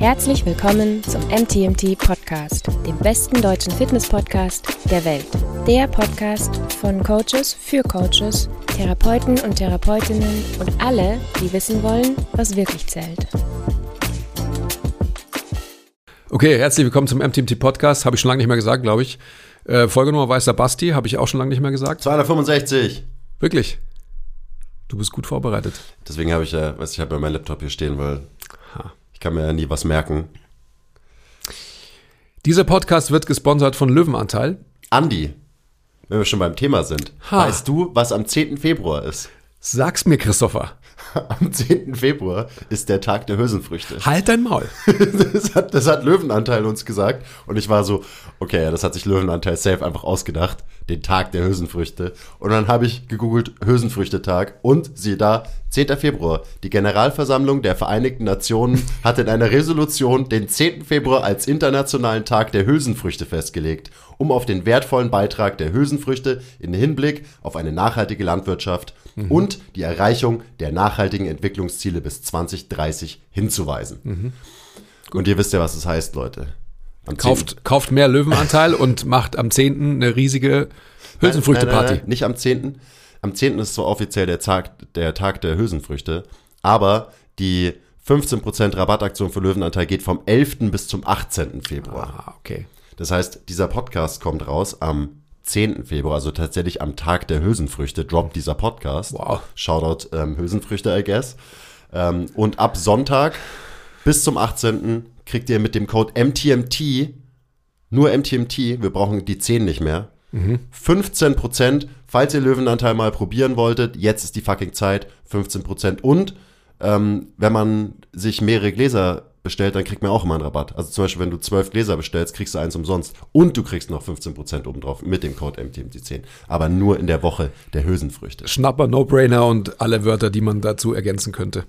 Herzlich willkommen zum MTMT Podcast, dem besten deutschen Fitness-Podcast der Welt. Der Podcast von Coaches für Coaches, Therapeuten und Therapeutinnen und alle, die wissen wollen, was wirklich zählt. Okay, herzlich willkommen zum MTMT Podcast. Habe ich schon lange nicht mehr gesagt, glaube ich. Äh, Folgenummer Weißer Basti, habe ich auch schon lange nicht mehr gesagt. 265. Wirklich? Du bist gut vorbereitet. Deswegen habe ich ja, weiß ich habe ja meinen Laptop hier stehen, weil ich kann mir ja nie was merken. Dieser Podcast wird gesponsert von Löwenanteil. Andi, wenn wir schon beim Thema sind, Ha. weißt du, was am 10. Februar ist? Sag's mir, Christopher. Am 10. Februar ist der Tag der Hülsenfrüchte. Halt dein Maul. Das hat, das hat Löwenanteil uns gesagt. Und ich war so, okay, das hat sich Löwenanteil safe einfach ausgedacht. Den Tag der Hülsenfrüchte. Und dann habe ich gegoogelt Hülsenfrüchtetag und siehe da, 10. Februar. Die Generalversammlung der Vereinigten Nationen hat in einer Resolution den 10. Februar als internationalen Tag der Hülsenfrüchte festgelegt, um auf den wertvollen Beitrag der Hülsenfrüchte in Hinblick auf eine nachhaltige Landwirtschaft und die Erreichung der nachhaltigen Entwicklungsziele bis 2030 hinzuweisen. Und ihr wisst ja, was das heißt, Leute. Am 10. Kauft, kauft mehr Löwenanteil und macht am 10. eine riesige Hülsenfrüchteparty. Nicht am 10. Am 10. ist zwar offiziell der Tag, der Tag der Hülsenfrüchte, aber die 15% Rabattaktion für Löwenanteil geht vom 11. bis zum 18. Februar. Ah, okay. Das heißt, dieser Podcast kommt raus am 10. Februar, also tatsächlich am Tag der Hülsenfrüchte, droppt dieser Podcast. Wow. Shoutout ähm, Hülsenfrüchte, I guess. Ähm, und ab Sonntag bis zum 18. kriegt ihr mit dem Code MTMT, nur MTMT, wir brauchen die 10 nicht mehr, 15%, falls ihr Löwenanteil mal probieren wolltet, jetzt ist die fucking Zeit, 15%. Und ähm, wenn man sich mehrere Gläser bestellt, dann kriegt man auch immer einen Rabatt. Also zum Beispiel, wenn du 12 Gläser bestellst, kriegst du eins umsonst. Und du kriegst noch 15% obendrauf mit dem Code MTMT10. Aber nur in der Woche der Hülsenfrüchte. Schnapper, No-Brainer und alle Wörter, die man dazu ergänzen könnte.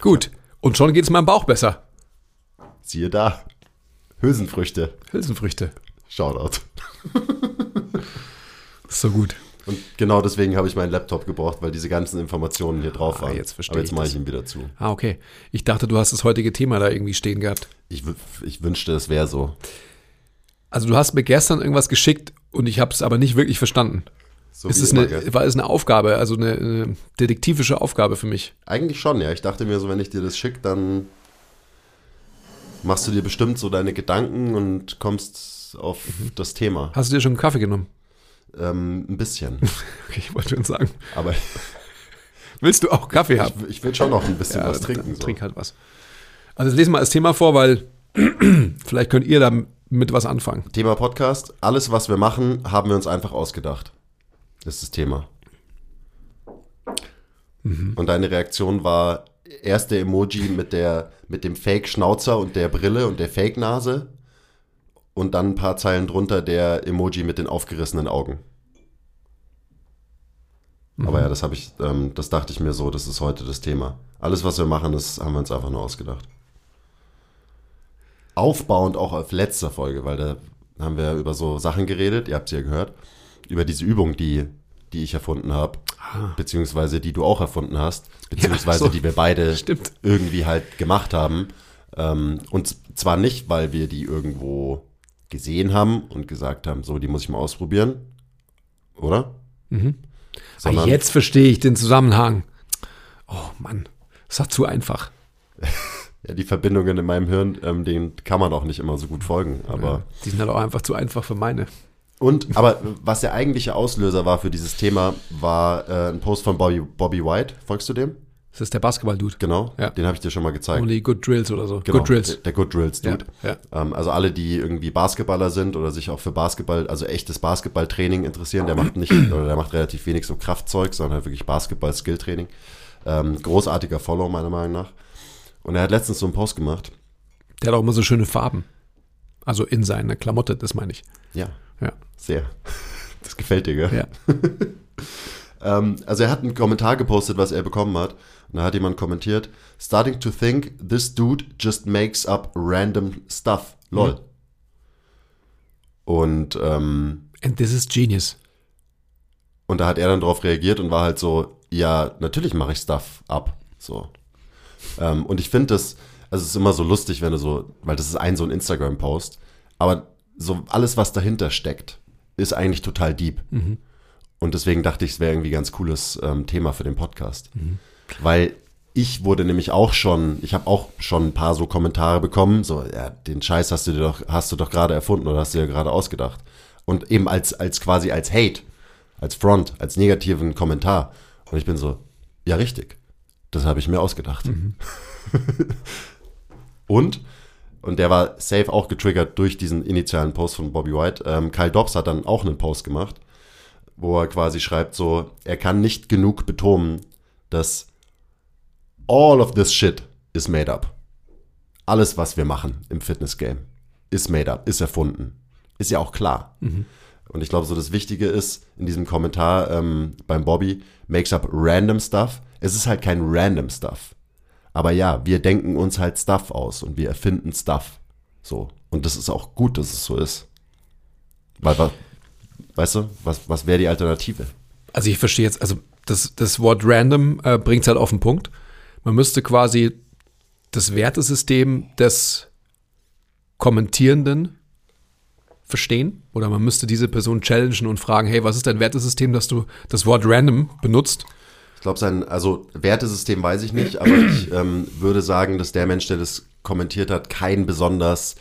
Gut. Und schon geht's meinem Bauch besser. Siehe da. Hülsenfrüchte. Hülsenfrüchte. Shoutout. Ist so gut. Und genau deswegen habe ich meinen Laptop gebraucht, weil diese ganzen Informationen hier drauf Ah, waren. jetzt verstehe Aber jetzt mache ich ihn wieder zu. Ah, okay. Ich dachte, du hast das heutige Thema da irgendwie stehen gehabt. Ich, ich wünschte, es wäre so. Also du hast mir gestern irgendwas geschickt und ich habe es aber nicht wirklich verstanden. So Ist es eine, war es eine Aufgabe, also eine, eine detektivische Aufgabe für mich? Eigentlich schon, ja. Ich dachte mir so, wenn ich dir das schicke, dann machst du dir bestimmt so deine Gedanken und kommst auf Mhm. das Thema. Hast du dir schon einen Kaffee genommen? Ähm, ein bisschen. Okay, ich wollte schon sagen. Aber Willst du auch Kaffee haben? ich, ich will schon noch ein bisschen was dann- trinken. So. Trink halt was. Also lesen wir das Thema vor, weil vielleicht könnt ihr damit was anfangen. Thema Podcast. Alles, was wir machen, haben wir uns einfach ausgedacht. Das ist das Thema. Mhm. Und deine Reaktion war erst der Emoji mit, der, mit dem Fake-Schnauzer und der Brille und der Fake-Nase. Und dann ein paar Zeilen drunter der Emoji mit den aufgerissenen Augen. Aber ja, das habe ich, ähm, das dachte ich mir so, das ist heute das Thema. Alles, was wir machen, das haben wir uns einfach nur ausgedacht. Aufbauend auch auf letzter Folge, weil da haben wir über so Sachen geredet, ihr habt sie ja gehört, über diese Übung, die, die ich erfunden habe, beziehungsweise die du auch erfunden hast, beziehungsweise so. die wir beide Stimmt. irgendwie halt gemacht haben. Ähm, und zwar nicht, weil wir die irgendwo gesehen haben und gesagt haben, so, die muss ich mal ausprobieren, oder? Ah, jetzt verstehe ich den Zusammenhang. Oh Mann, das war zu einfach. Ja, die Verbindungen in meinem Hirn, ähm, denen kann man auch nicht immer so gut folgen. Aber Die sind halt auch einfach zu einfach für meine. Und aber was der eigentliche Auslöser war für dieses Thema, war äh, ein Post von Bobby, Bobby White. Folgst du dem? Das ist der Basketball-Dude. Genau. Ja. Den habe ich dir schon mal gezeigt. Only Good Drills oder so. Genau, Good Drills. Der, der Good Drills Dude. Ja, Ähm, also alle, die irgendwie Basketballer sind oder sich auch für Basketball, also echtes Basketballtraining interessieren, der macht nicht oder der macht relativ wenig so Kraftzeug, sondern halt wirklich Basketball-Skill-Training. Ähm, großartiger Follow meiner Meinung nach. Und er hat letztens so einen Post gemacht. Der hat auch immer so schöne Farben. Also in seiner Klamotte, das meine ich. Ja, Ja. Sehr. Das gefällt dir, gell? Ja. Ähm, also er hat einen Kommentar gepostet, was er bekommen hat. Und da hat jemand kommentiert, starting to think this dude just makes up random stuff. Lol. Und, ähm, And this is genius. und da hat er dann drauf reagiert und war halt so, ja, natürlich mache ich Stuff ab. So. Ähm, und ich finde das, also es ist immer so lustig, wenn du so, weil das ist ein so ein Instagram-Post, aber so alles, was dahinter steckt, ist eigentlich total deep. Und deswegen dachte ich, es wäre irgendwie ein ganz cooles ähm, Thema für den Podcast. Weil ich wurde nämlich auch schon, ich habe auch schon ein paar so Kommentare bekommen, so, ja, den Scheiß hast du dir doch, hast du doch gerade erfunden oder hast du dir gerade ausgedacht. Und eben als, als quasi als Hate, als Front, als negativen Kommentar. Und ich bin so, ja, richtig. Das habe ich mir ausgedacht. und, und der war safe auch getriggert durch diesen initialen Post von Bobby White. Ähm, Kyle Dobbs hat dann auch einen Post gemacht, wo er quasi schreibt so, er kann nicht genug betonen, dass all of this shit is made up. Alles, was wir machen im Fitness-Game, ist made up, ist erfunden. Ist ja auch klar. Und ich glaube, so das Wichtige ist in diesem Kommentar ähm, beim Bobby, makes up random stuff. Es ist halt kein random stuff. Aber ja, wir denken uns halt Stuff aus und wir erfinden Stuff. So. Und das ist auch gut, dass es so ist. Weil, wa- weißt du, was, was wäre die Alternative? Also ich verstehe jetzt, also das, das Wort random äh, bringt es halt auf den Punkt. Man müsste quasi das Wertesystem des Kommentierenden verstehen oder man müsste diese Person challengen und fragen, hey, was ist dein Wertesystem, dass du das Wort random benutzt? Ich glaube, sein, also Wertesystem weiß ich nicht, aber ich ähm, würde sagen, dass der Mensch, der das kommentiert hat, kein besonders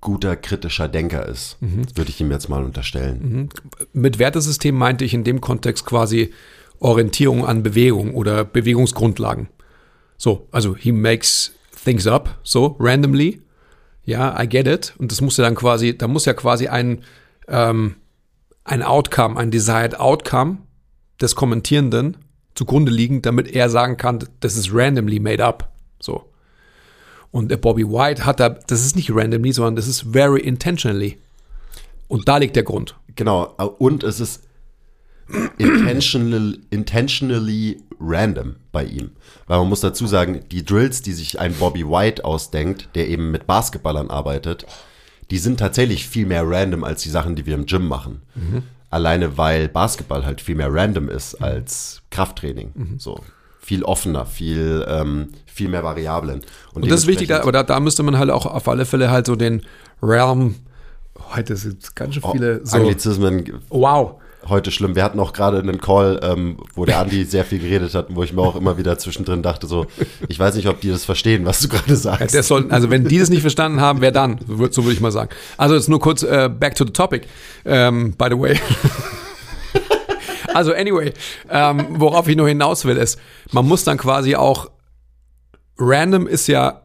guter kritischer Denker ist. Das würde ich ihm jetzt mal unterstellen. Mit Wertesystem meinte ich in dem Kontext quasi Orientierung an Bewegung oder Bewegungsgrundlagen. So, also he makes things up, so randomly. Ja, I get it. Und das muss ja dann quasi, da muss ja quasi ein, ähm, ein Outcome, ein desired Outcome des Kommentierenden zugrunde liegen, damit er sagen kann, das ist randomly made up. So. Und der Bobby White hat da, das ist nicht randomly, sondern das ist very intentionally. Und da liegt der Grund. Genau, und es ist intentional, intentionally random bei ihm. Weil man muss dazu sagen, die Drills, die sich ein Bobby White ausdenkt, der eben mit Basketballern arbeitet, die sind tatsächlich viel mehr random als die Sachen, die wir im Gym machen. Alleine weil Basketball halt viel mehr random ist als Krafttraining. So viel offener, viel, ähm, viel mehr Variablen. Und das ist wichtig, aber da, da müsste man halt auch auf alle Fälle halt so den Realm, heute sind ganz schön viele so, Anglizismen wow, heute schlimm. Wir hatten auch gerade einen Call, ähm, wo der Andi sehr viel geredet hat wo ich mir auch immer wieder zwischendrin dachte, so, ich weiß nicht, ob die das verstehen, was du gerade sagst. Das sollten, also wenn die das nicht verstanden haben, wer dann? So würde ich mal sagen. Also jetzt nur kurz äh, back to the topic. Ähm, by the way. also anyway, ähm, worauf ich nur hinaus will, ist, man muss dann quasi auch, random ist ja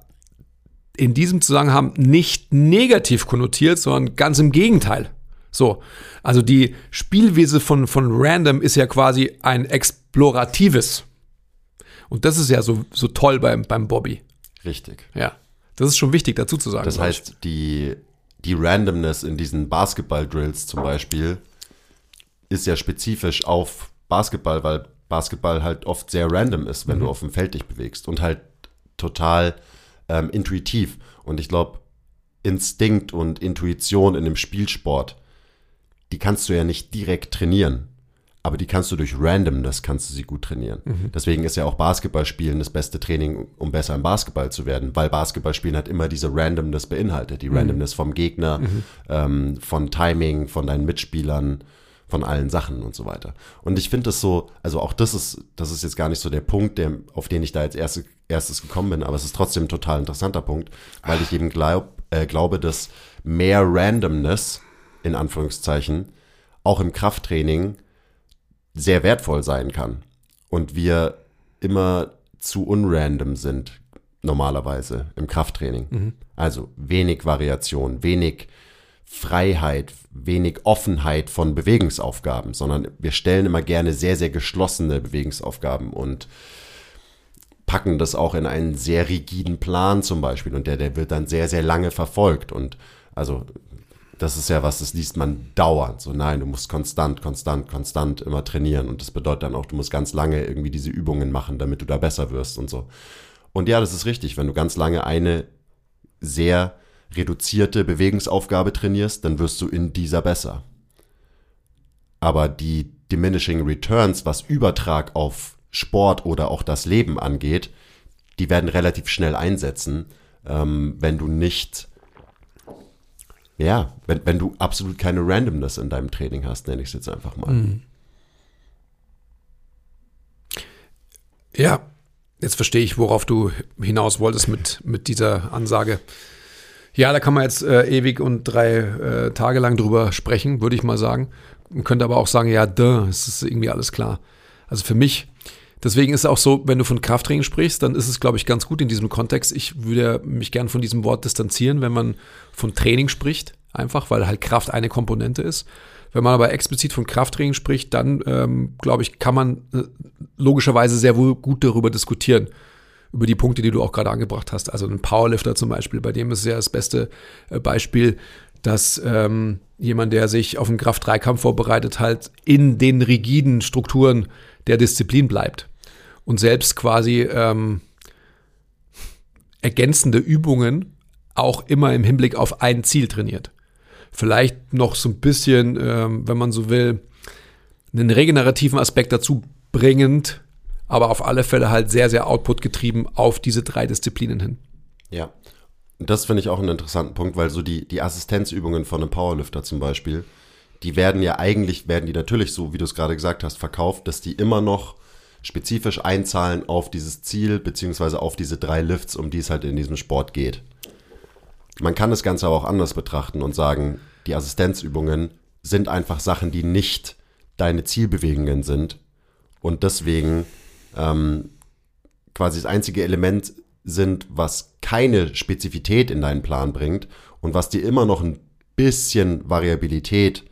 in diesem Zusammenhang nicht negativ konnotiert, sondern ganz im Gegenteil. So, also die Spielwiese von, von Random ist ja quasi ein exploratives. Und das ist ja so, so toll beim, beim Bobby. Richtig. Ja, das ist schon wichtig dazu zu sagen. Das heißt, die, die Randomness in diesen Basketball-Drills zum Beispiel ist ja spezifisch auf Basketball, weil Basketball halt oft sehr random ist, wenn du auf dem Feld dich bewegst und halt total ähm, intuitiv. Und ich glaube, Instinkt und Intuition in dem Spielsport, die kannst du ja nicht direkt trainieren. Aber die kannst du durch Randomness kannst du sie gut trainieren. Deswegen ist ja auch Basketballspielen das beste Training, um besser im Basketball zu werden, weil Basketballspielen hat immer diese Randomness beinhaltet. Die Randomness vom Gegner, ähm, von Timing, von deinen Mitspielern, von allen Sachen und so weiter. Und ich finde das so, also auch das ist, das ist jetzt gar nicht so der Punkt, der, auf den ich da als erste, erstes gekommen bin, aber es ist trotzdem ein total interessanter Punkt, weil ich eben glaub, äh, glaube, dass mehr Randomness, in Anführungszeichen, auch im Krafttraining sehr wertvoll sein kann. Und wir immer zu unrandom sind, normalerweise im Krafttraining. Also wenig Variation, wenig Freiheit, wenig Offenheit von Bewegungsaufgaben, sondern wir stellen immer gerne sehr, sehr geschlossene Bewegungsaufgaben und packen das auch in einen sehr rigiden Plan zum Beispiel und der, der wird dann sehr, sehr lange verfolgt und also das ist ja was, das liest man dauernd. So, nein, du musst konstant, konstant, konstant immer trainieren. Und das bedeutet dann auch, du musst ganz lange irgendwie diese Übungen machen, damit du da besser wirst und so. Und ja, das ist richtig. Wenn du ganz lange eine sehr reduzierte Bewegungsaufgabe trainierst, dann wirst du in dieser besser. Aber die diminishing returns, was Übertrag auf Sport oder auch das Leben angeht, die werden relativ schnell einsetzen, ähm, wenn du nicht, ja, wenn, wenn du absolut keine Randomness in deinem Training hast, nenne ich es jetzt einfach mal. Mhm. Ja, jetzt verstehe ich, worauf du hinaus wolltest mit, mit dieser Ansage. Ja, da kann man jetzt äh, ewig und drei äh, Tage lang drüber sprechen, würde ich mal sagen. Man könnte aber auch sagen, ja, duh, es ist irgendwie alles klar. Also für mich, deswegen ist es auch so, wenn du von Krafttraining sprichst, dann ist es, glaube ich, ganz gut in diesem Kontext. Ich würde mich gern von diesem Wort distanzieren, wenn man von Training spricht, einfach, weil halt Kraft eine Komponente ist. Wenn man aber explizit von Krafttraining spricht, dann ähm, glaube ich, kann man äh, logischerweise sehr wohl gut darüber diskutieren. Über die Punkte, die du auch gerade angebracht hast. Also ein Powerlifter zum Beispiel, bei dem ist ja das beste äh, Beispiel, dass ähm, jemand, der sich auf einen Kraft-3-Kampf vorbereitet, halt in den rigiden Strukturen der Disziplin bleibt. Und selbst quasi ähm, ergänzende Übungen auch immer im Hinblick auf ein Ziel trainiert vielleicht noch so ein bisschen, ähm, wenn man so will, einen regenerativen Aspekt dazu bringend, aber auf alle Fälle halt sehr, sehr output-getrieben auf diese drei Disziplinen hin. Ja, das finde ich auch einen interessanten Punkt, weil so die, die Assistenzübungen von einem Powerlifter zum Beispiel, die werden ja eigentlich, werden die natürlich so, wie du es gerade gesagt hast, verkauft, dass die immer noch spezifisch einzahlen auf dieses Ziel, beziehungsweise auf diese drei Lifts, um die es halt in diesem Sport geht. Man kann das Ganze aber auch anders betrachten und sagen, die Assistenzübungen sind einfach Sachen, die nicht deine Zielbewegungen sind und deswegen ähm, quasi das einzige Element sind, was keine Spezifität in deinen Plan bringt und was dir immer noch ein bisschen Variabilität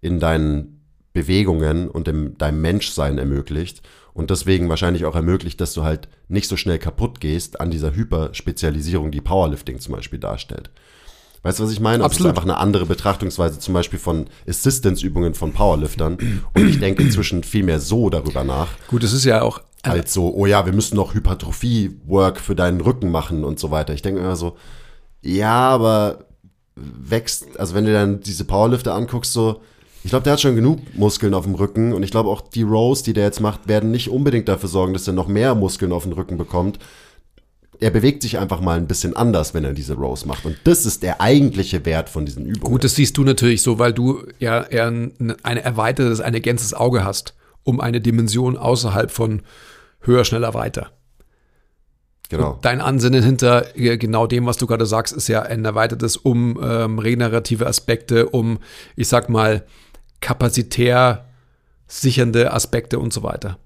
in deinen Bewegungen und in deinem Menschsein ermöglicht und deswegen wahrscheinlich auch ermöglicht, dass du halt nicht so schnell kaputt gehst an dieser Hyperspezialisierung, die Powerlifting zum Beispiel darstellt. Weißt du, was ich meine? Absolut. Das ist einfach eine andere Betrachtungsweise zum Beispiel von Assistance-Übungen von Powerliftern. Und ich denke inzwischen viel mehr so darüber nach. Gut, es ist ja auch. Als so, oh ja, wir müssen noch Hypertrophie-Work für deinen Rücken machen und so weiter. Ich denke immer so, ja, aber wächst, also wenn du dann diese Powerlifter anguckst, so, ich glaube, der hat schon genug Muskeln auf dem Rücken und ich glaube auch die Rows, die der jetzt macht, werden nicht unbedingt dafür sorgen, dass er noch mehr Muskeln auf dem Rücken bekommt. Er bewegt sich einfach mal ein bisschen anders, wenn er diese Rows macht. Und das ist der eigentliche Wert von diesen Übungen. Gut, das siehst du natürlich so, weil du ja eher ein, ein erweitertes, ein ergänztes Auge hast, um eine Dimension außerhalb von höher, schneller, weiter. Genau. Und dein Ansinnen hinter äh, genau dem, was du gerade sagst, ist ja ein erweitertes um ähm, regenerative Aspekte, um, ich sag mal, kapazitär sichernde Aspekte und so weiter.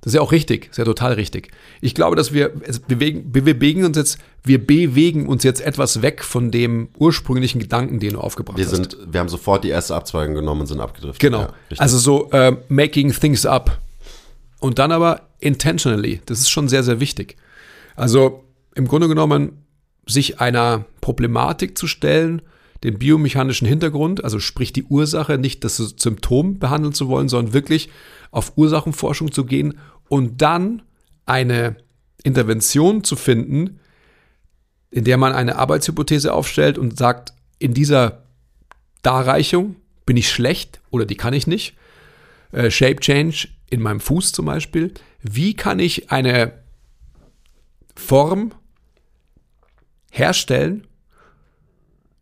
Das ist ja auch richtig, ist ja total richtig. Ich glaube, dass wir, bewegen, wir bewegen uns jetzt, wir bewegen uns jetzt etwas weg von dem ursprünglichen Gedanken, den du aufgebracht wir hast. sind, wir haben sofort die erste Abzweigung genommen und sind abgedriftet. Genau. Ja, also so äh, making things up. Und dann aber intentionally. Das ist schon sehr, sehr wichtig. Also im Grunde genommen sich einer Problematik zu stellen, den biomechanischen Hintergrund, also sprich die Ursache, nicht das Symptom behandeln zu wollen, sondern wirklich auf Ursachenforschung zu gehen und dann eine Intervention zu finden, in der man eine Arbeitshypothese aufstellt und sagt, in dieser Darreichung bin ich schlecht oder die kann ich nicht. Äh, Shape Change in meinem Fuß zum Beispiel. Wie kann ich eine Form herstellen?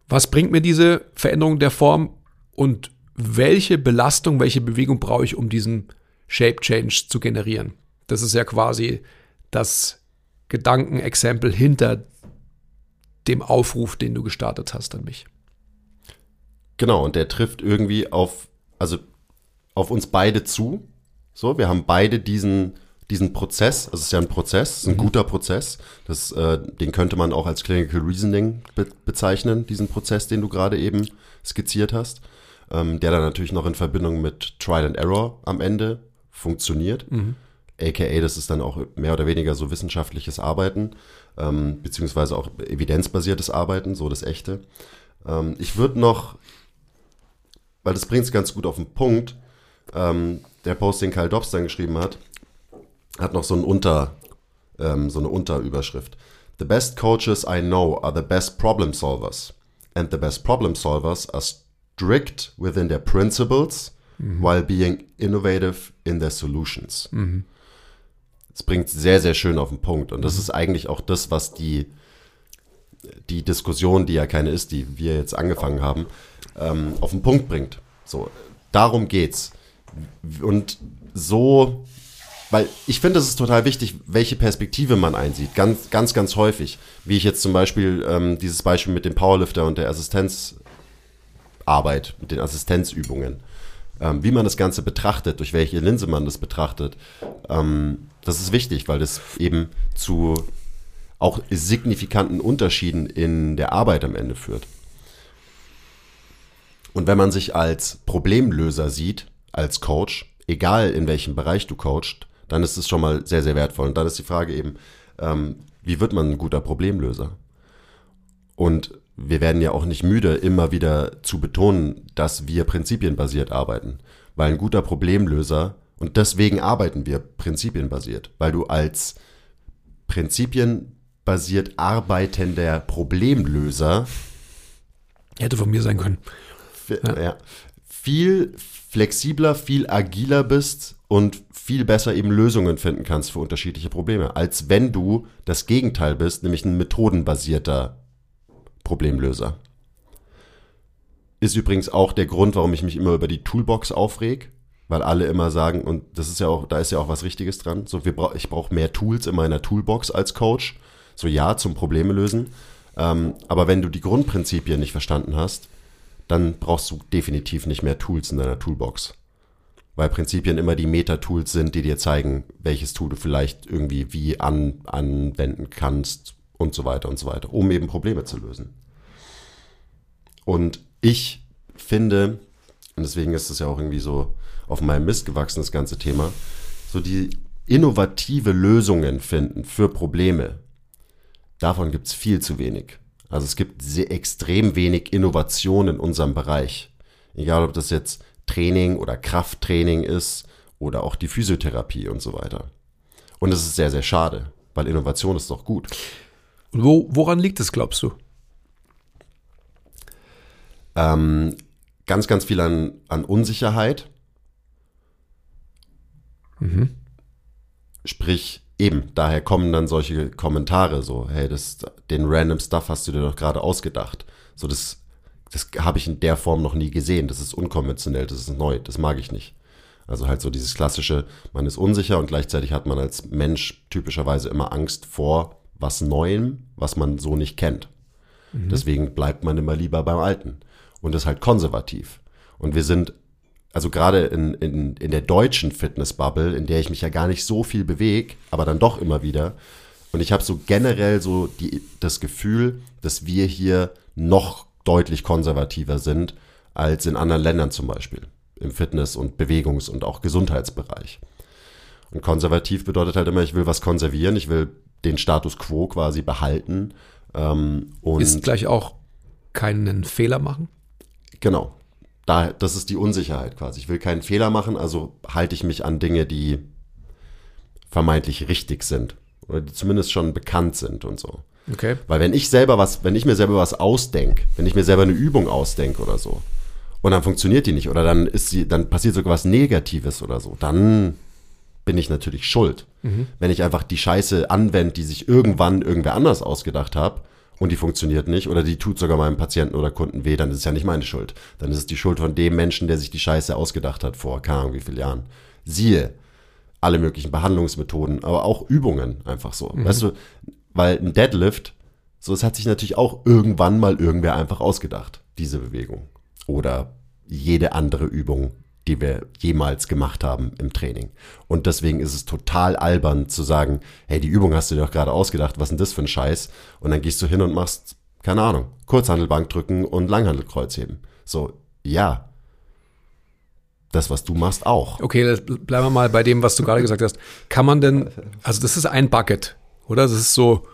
Was bringt mir diese Veränderung der Form und welche Belastung, welche Bewegung brauche ich, um diesen Shape Change zu generieren? Das ist ja quasi das Gedankenexempel hinter dem Aufruf, den du gestartet hast an mich. Genau, und der trifft irgendwie auf, also auf uns beide zu. So, wir haben beide diesen, diesen Prozess, also es ist ja ein Prozess, ist ein guter Prozess. Das, äh, den könnte man auch als Clinical Reasoning be bezeichnen, diesen Prozess, den du gerade eben skizziert hast, ähm, der dann natürlich noch in Verbindung mit Trial and Error am Ende funktioniert. AKA, das ist dann auch mehr oder weniger so wissenschaftliches Arbeiten, ähm, beziehungsweise auch evidenzbasiertes Arbeiten, so das echte. Ähm, ich würde noch, weil das bringt es ganz gut auf den Punkt, ähm, der Post, den Kyle Dobbs dann geschrieben hat, hat noch so, ein Unter, ähm, so eine Unterüberschrift. The best coaches I know are the best problem solvers. And the best problem solvers are strict within their principles while being innovative in their solutions. Es bringt sehr, sehr schön auf den Punkt. Und das ist eigentlich auch das, was die, die Diskussion, die ja keine ist, die wir jetzt angefangen haben, ähm, auf den Punkt bringt. So, darum geht's. Und so, weil ich finde, es ist total wichtig, welche Perspektive man einsieht. Ganz, ganz, ganz häufig. Wie ich jetzt zum Beispiel ähm, dieses Beispiel mit dem Powerlifter und der Assistenzarbeit, mit den Assistenzübungen ähm, wie man das Ganze betrachtet, durch welche Linse man das betrachtet, ähm, das ist wichtig, weil das eben zu auch signifikanten Unterschieden in der Arbeit am Ende führt. Und wenn man sich als Problemlöser sieht, als Coach, egal in welchem Bereich du coachst, dann ist es schon mal sehr, sehr wertvoll. Und dann ist die Frage eben, ähm, wie wird man ein guter Problemlöser? Und wir werden ja auch nicht müde, immer wieder zu betonen, dass wir prinzipienbasiert arbeiten. Weil ein guter Problemlöser, und deswegen arbeiten wir prinzipienbasiert, weil du als prinzipienbasiert arbeitender Problemlöser hätte von mir sein können. Ja. Viel flexibler, viel agiler bist und viel besser eben Lösungen finden kannst für unterschiedliche Probleme, als wenn du das Gegenteil bist, nämlich ein methodenbasierter Problemlöser. Ist übrigens auch der Grund, warum ich mich immer über die Toolbox aufreg, weil alle immer sagen, und das ist ja auch, da ist ja auch was Richtiges dran. So, wir bra ich brauche mehr Tools in meiner Toolbox als Coach. So ja, zum Probleme lösen. Ähm, aber wenn du die Grundprinzipien nicht verstanden hast, dann brauchst du definitiv nicht mehr Tools in deiner Toolbox. Weil Prinzipien immer die Meta-Tools sind, die dir zeigen, welches Tool du vielleicht irgendwie wie an, anwenden kannst, und so weiter und so weiter, um eben Probleme zu lösen. Und ich finde, und deswegen ist es ja auch irgendwie so auf meinem Mist gewachsen, das ganze Thema, so die innovative Lösungen finden für Probleme, davon gibt es viel zu wenig. Also es gibt sehr extrem wenig Innovation in unserem Bereich. Egal ob das jetzt Training oder Krafttraining ist oder auch die Physiotherapie und so weiter. Und es ist sehr, sehr schade, weil Innovation ist doch gut. Und wo, woran liegt es, glaubst du? Ähm, ganz, ganz viel an, an Unsicherheit. Mhm. Sprich, eben, daher kommen dann solche Kommentare so, hey, das, den random Stuff hast du dir doch gerade ausgedacht. So, das, das habe ich in der Form noch nie gesehen. Das ist unkonventionell, das ist neu, das mag ich nicht. Also halt so dieses klassische, man ist unsicher und gleichzeitig hat man als Mensch typischerweise immer Angst vor was Neuem, was man so nicht kennt. Mhm. Deswegen bleibt man immer lieber beim Alten und ist halt konservativ. Und wir sind, also gerade in, in, in der deutschen Fitnessbubble, in der ich mich ja gar nicht so viel bewege, aber dann doch immer wieder. Und ich habe so generell so die, das Gefühl, dass wir hier noch deutlich konservativer sind als in anderen Ländern zum Beispiel. Im Fitness- und Bewegungs- und auch Gesundheitsbereich. Und konservativ bedeutet halt immer, ich will was konservieren, ich will den Status quo quasi behalten. Ähm, und ist gleich auch keinen Fehler machen? Genau. Da, das ist die Unsicherheit quasi. Ich will keinen Fehler machen, also halte ich mich an Dinge, die vermeintlich richtig sind. Oder die zumindest schon bekannt sind und so. Okay. Weil wenn ich selber was, wenn ich mir selber was ausdenke, wenn ich mir selber eine Übung ausdenke oder so, und dann funktioniert die nicht, oder dann ist sie, dann passiert sogar was Negatives oder so, dann bin ich natürlich schuld. Mhm. Wenn ich einfach die Scheiße anwende, die sich irgendwann irgendwer anders ausgedacht hat und die funktioniert nicht oder die tut sogar meinem Patienten oder Kunden weh, dann ist es ja nicht meine Schuld. Dann ist es die Schuld von dem Menschen, der sich die Scheiße ausgedacht hat vor keine Ahnung wie vielen Jahren. Siehe alle möglichen Behandlungsmethoden, aber auch Übungen einfach so. Mhm. Weißt du, weil ein Deadlift, so es hat sich natürlich auch irgendwann mal irgendwer einfach ausgedacht, diese Bewegung. Oder jede andere Übung, die wir jemals gemacht haben im Training. Und deswegen ist es total albern zu sagen, hey, die Übung hast du dir doch gerade ausgedacht, was ist denn das für ein Scheiß? Und dann gehst du hin und machst, keine Ahnung, Kurzhandelbank drücken und Langhandelkreuz heben. So, ja. Das, was du machst, auch. Okay, bleiben wir mal bei dem, was du gerade gesagt hast. Kann man denn, also das ist ein Bucket, oder? Das ist so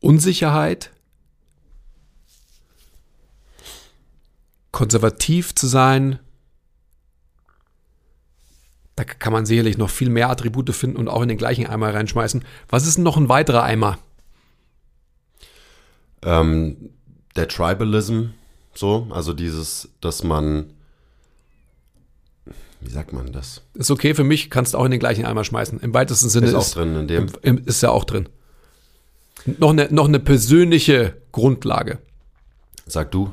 Unsicherheit, konservativ zu sein. Da kann man sicherlich noch viel mehr Attribute finden und auch in den gleichen Eimer reinschmeißen. Was ist denn noch ein weiterer Eimer? Ähm, der Tribalism, so, also dieses, dass man, wie sagt man das? Ist okay für mich, kannst du auch in den gleichen Eimer schmeißen. Im weitesten Sinne Ist ist, auch drin in dem. ist ja auch drin. Noch eine, noch eine persönliche Grundlage. Sag du.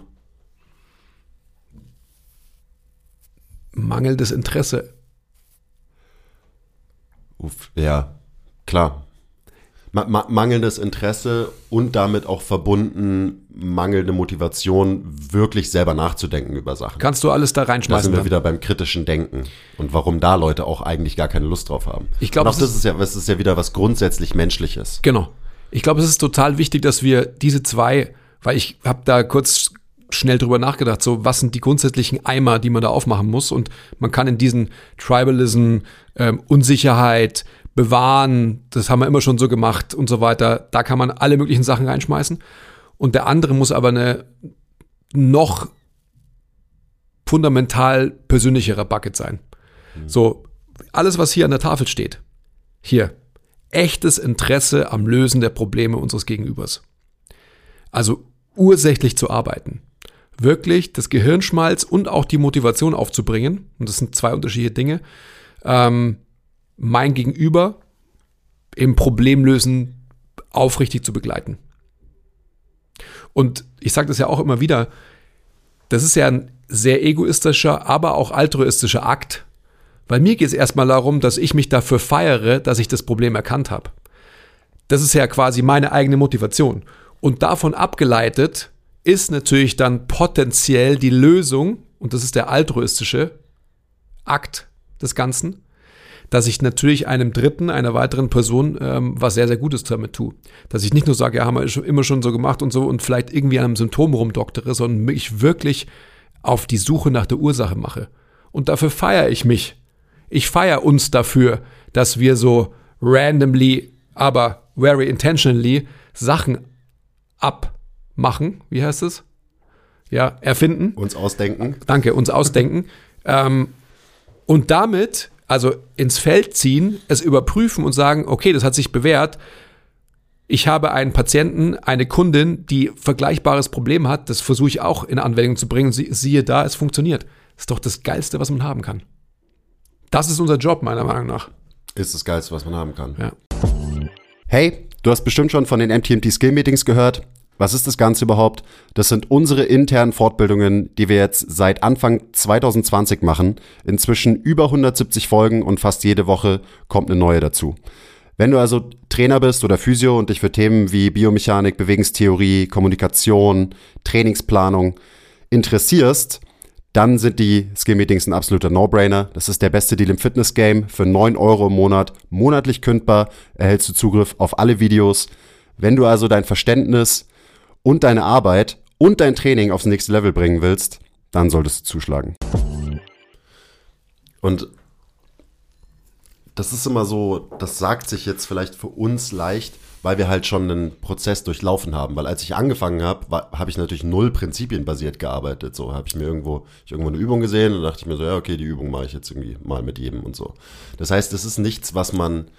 Mangelndes Interesse. Uff, ja, klar. Ma ma mangelndes Interesse und damit auch verbunden mangelnde Motivation, wirklich selber nachzudenken über Sachen. Kannst du alles da Da sind reinschmeißen? wir dann? wieder beim kritischen Denken und warum da Leute auch eigentlich gar keine Lust drauf haben. Ich glaub, Und auch es das ist- ist ja, das ist ja wieder was grundsätzlich Menschliches. Genau. Ich glaube, es ist total wichtig, dass wir diese zwei, weil ich habe da kurz schnell drüber nachgedacht, so was sind die grundsätzlichen Eimer, die man da aufmachen muss und man kann in diesen Tribalism, ähm, Unsicherheit, Bewahren, das haben wir immer schon so gemacht und so weiter, da kann man alle möglichen Sachen reinschmeißen und der andere muss aber eine noch fundamental persönlicherer Bucket sein. So, alles, was hier an der Tafel steht, hier, echtes Interesse am Lösen der Probleme unseres Gegenübers. Also ursächlich zu arbeiten. Wirklich das Gehirnschmalz und auch die Motivation aufzubringen, und das sind zwei unterschiedliche Dinge, ähm, mein Gegenüber im Problemlösen aufrichtig zu begleiten. Und ich sage das ja auch immer wieder, das ist ja ein sehr egoistischer, aber auch altruistischer Akt, weil mir geht es erstmal darum, dass ich mich dafür feiere, dass ich das Problem erkannt habe. Das ist ja quasi meine eigene Motivation. Und davon abgeleitet ist natürlich dann potenziell die Lösung, und das ist der altruistische Akt des Ganzen, dass ich natürlich einem Dritten, einer weiteren Person ähm, was sehr, sehr Gutes damit tue. Dass ich nicht nur sage, ja, haben wir immer schon so gemacht und so und vielleicht irgendwie an einem Symptom rumdoktere, sondern mich wirklich auf die Suche nach der Ursache mache. Und dafür feiere ich mich. Ich feiere uns dafür, dass wir so randomly, aber very intentionally Sachen abmachen. Wie heißt es? Ja, erfinden Uns ausdenken. danke, uns ausdenken. ähm, und damit, also ins Feld ziehen, es überprüfen und sagen, okay, das hat sich bewährt. Ich habe einen Patienten, eine Kundin, die vergleichbares Problem hat. Das versuche ich auch in Anwendung zu bringen. Sie, siehe da, es funktioniert. Das ist doch das Geilste, was man haben kann. Das ist unser Job, meiner Meinung nach. Ist das Geilste, was man haben kann. Ja. Hey, du hast bestimmt schon von den MTMT Skill Meetings gehört. Was ist das Ganze überhaupt? Das sind unsere internen Fortbildungen, die wir jetzt seit Anfang 2020 machen. Inzwischen über 170 Folgen und fast jede Woche kommt eine neue dazu. Wenn du also Trainer bist oder Physio und dich für Themen wie Biomechanik, Bewegungstheorie, Kommunikation, Trainingsplanung interessierst, dann sind die Skill-Meetings ein absoluter No-Brainer. Das ist der beste Deal im Fitness-Game. Für 9 Euro im Monat, monatlich kündbar, erhältst du Zugriff auf alle Videos. Wenn du also dein Verständnis und deine Arbeit und dein Training aufs nächste Level bringen willst, dann solltest du zuschlagen. Und das ist immer so, das sagt sich jetzt vielleicht für uns leicht, weil wir halt schon einen Prozess durchlaufen haben. Weil als ich angefangen habe, habe ich natürlich null prinzipienbasiert gearbeitet. So habe ich mir irgendwo, ich irgendwo eine Übung gesehen und dachte ich mir so, ja, okay, die Übung mache ich jetzt irgendwie mal mit jedem und so. Das heißt, das ist nichts, was man,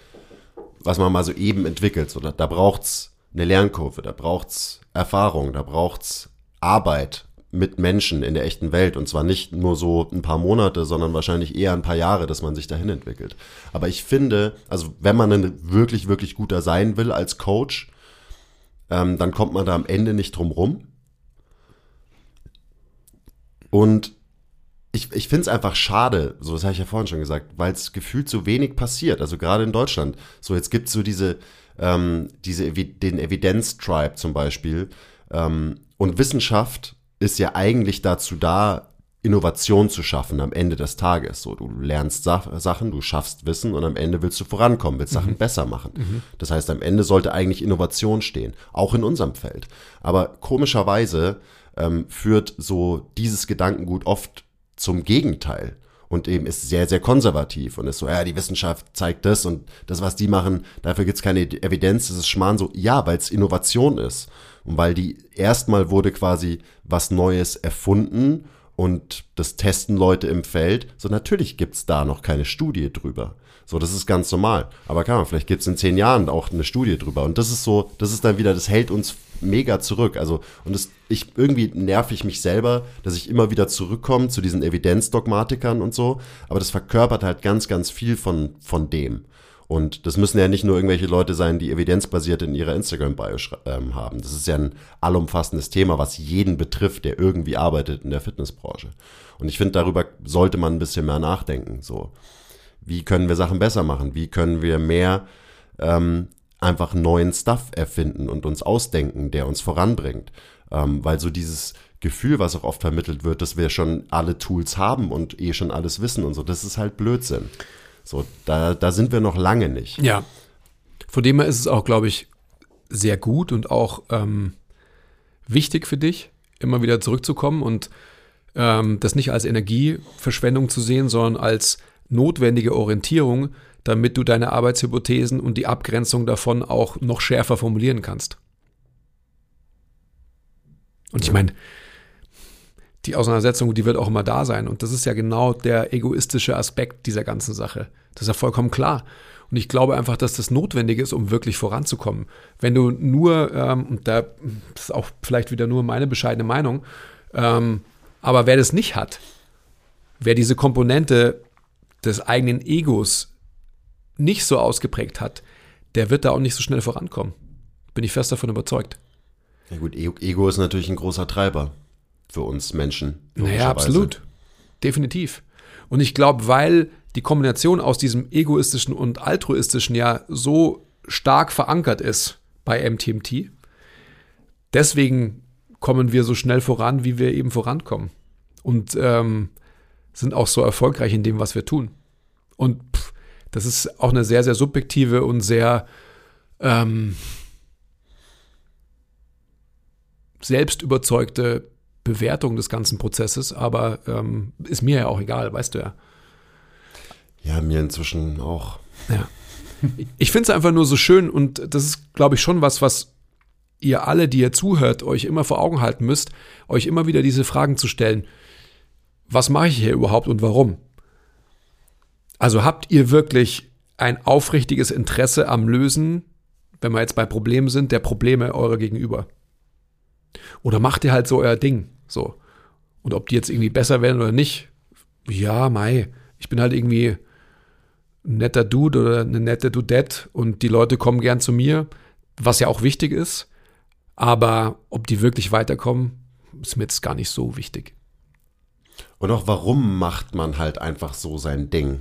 was man mal so eben entwickelt. So, da, da braucht's eine Lernkurve, da braucht's Erfahrung, da braucht's Arbeit mit Menschen in der echten Welt und zwar nicht nur so ein paar Monate, sondern wahrscheinlich eher ein paar Jahre, dass man sich dahin entwickelt. Aber ich finde, also wenn man ein wirklich, wirklich guter sein will als Coach, ähm, dann kommt man da am Ende nicht drum rum. Und ich, ich finde es einfach schade, so das habe ich ja vorhin schon gesagt, weil es gefühlt so wenig passiert, also gerade in Deutschland. So, jetzt gibt es so diese, ähm, diese Evi den Evidenz-Tribe zum Beispiel. Ähm, und Wissenschaft ist ja eigentlich dazu da, Innovation zu schaffen am Ende des Tages. So, du lernst Sa Sachen, du schaffst Wissen und am Ende willst du vorankommen, willst Sachen besser machen. Das heißt, am Ende sollte eigentlich Innovation stehen, auch in unserem Feld. Aber komischerweise ähm, führt so dieses Gedankengut oft zum Gegenteil und eben ist sehr, sehr konservativ und ist so, ja, die Wissenschaft zeigt das und das, was die machen, dafür gibt's keine Evidenz, das ist Schmarrn so, ja, weil es Innovation ist und weil die erstmal wurde quasi was Neues erfunden und das testen Leute im Feld, so natürlich gibt's da noch keine Studie drüber. So, das ist ganz normal. Aber man, vielleicht gibt's in zehn Jahren auch eine Studie drüber. Und das ist so, das ist dann wieder, das hält uns mega zurück. Also, und das, ich, irgendwie nerv ich mich selber, dass ich immer wieder zurückkomme zu diesen Evidenzdogmatikern und so. Aber das verkörpert halt ganz, ganz viel von, von dem. Und das müssen ja nicht nur irgendwelche Leute sein, die evidenzbasiert in ihrer Instagram-Bio ähm, haben. Das ist ja ein allumfassendes Thema, was jeden betrifft, der irgendwie arbeitet in der Fitnessbranche. Und ich finde, darüber sollte man ein bisschen mehr nachdenken. So, wie können wir Sachen besser machen? Wie können wir mehr ähm, einfach neuen Stuff erfinden und uns ausdenken, der uns voranbringt? Ähm, weil so dieses Gefühl, was auch oft vermittelt wird, dass wir schon alle Tools haben und eh schon alles wissen und so, das ist halt Blödsinn. So, da, da sind wir noch lange nicht. Ja. Von dem her ist es auch, glaube ich, sehr gut und auch ähm, wichtig für dich, immer wieder zurückzukommen und ähm, das nicht als Energieverschwendung zu sehen, sondern als notwendige Orientierung, damit du deine Arbeitshypothesen und die Abgrenzung davon auch noch schärfer formulieren kannst. Und ich meine, die Auseinandersetzung, die wird auch immer da sein. Und das ist ja genau der egoistische Aspekt dieser ganzen Sache. Das ist ja vollkommen klar. Und ich glaube einfach, dass das notwendig ist, um wirklich voranzukommen. Wenn du nur, ähm, und da das ist auch vielleicht wieder nur meine bescheidene Meinung, ähm, aber wer das nicht hat, wer diese Komponente des eigenen Egos nicht so ausgeprägt hat, der wird da auch nicht so schnell vorankommen. Bin ich fest davon überzeugt. Ja gut, Ego ist natürlich ein großer Treiber für uns Menschen. Naja, absolut. Definitiv. Und ich glaube, weil die Kombination aus diesem egoistischen und altruistischen ja so stark verankert ist bei MTMT, deswegen kommen wir so schnell voran, wie wir eben vorankommen. Und ähm, sind auch so erfolgreich in dem, was wir tun. Und das ist auch eine sehr, sehr subjektive und sehr ähm, selbstüberzeugte Bewertung des ganzen Prozesses, aber ähm, ist mir ja auch egal, weißt du ja. Ja, mir inzwischen auch. Ja. Ich finde es einfach nur so schön und das ist, glaube ich, schon was, was ihr alle, die ihr zuhört, euch immer vor Augen halten müsst, euch immer wieder diese Fragen zu stellen. Was mache ich hier überhaupt und warum? Also habt ihr wirklich ein aufrichtiges Interesse am Lösen, wenn wir jetzt bei Problemen sind, der Probleme eurer Gegenüber? Oder macht ihr halt so euer Ding? So. Und ob die jetzt irgendwie besser werden oder nicht, ja, Mai, ich bin halt irgendwie ein netter Dude oder eine nette Dudette und die Leute kommen gern zu mir, was ja auch wichtig ist. Aber ob die wirklich weiterkommen, ist mir jetzt gar nicht so wichtig. Und auch warum macht man halt einfach so sein Ding?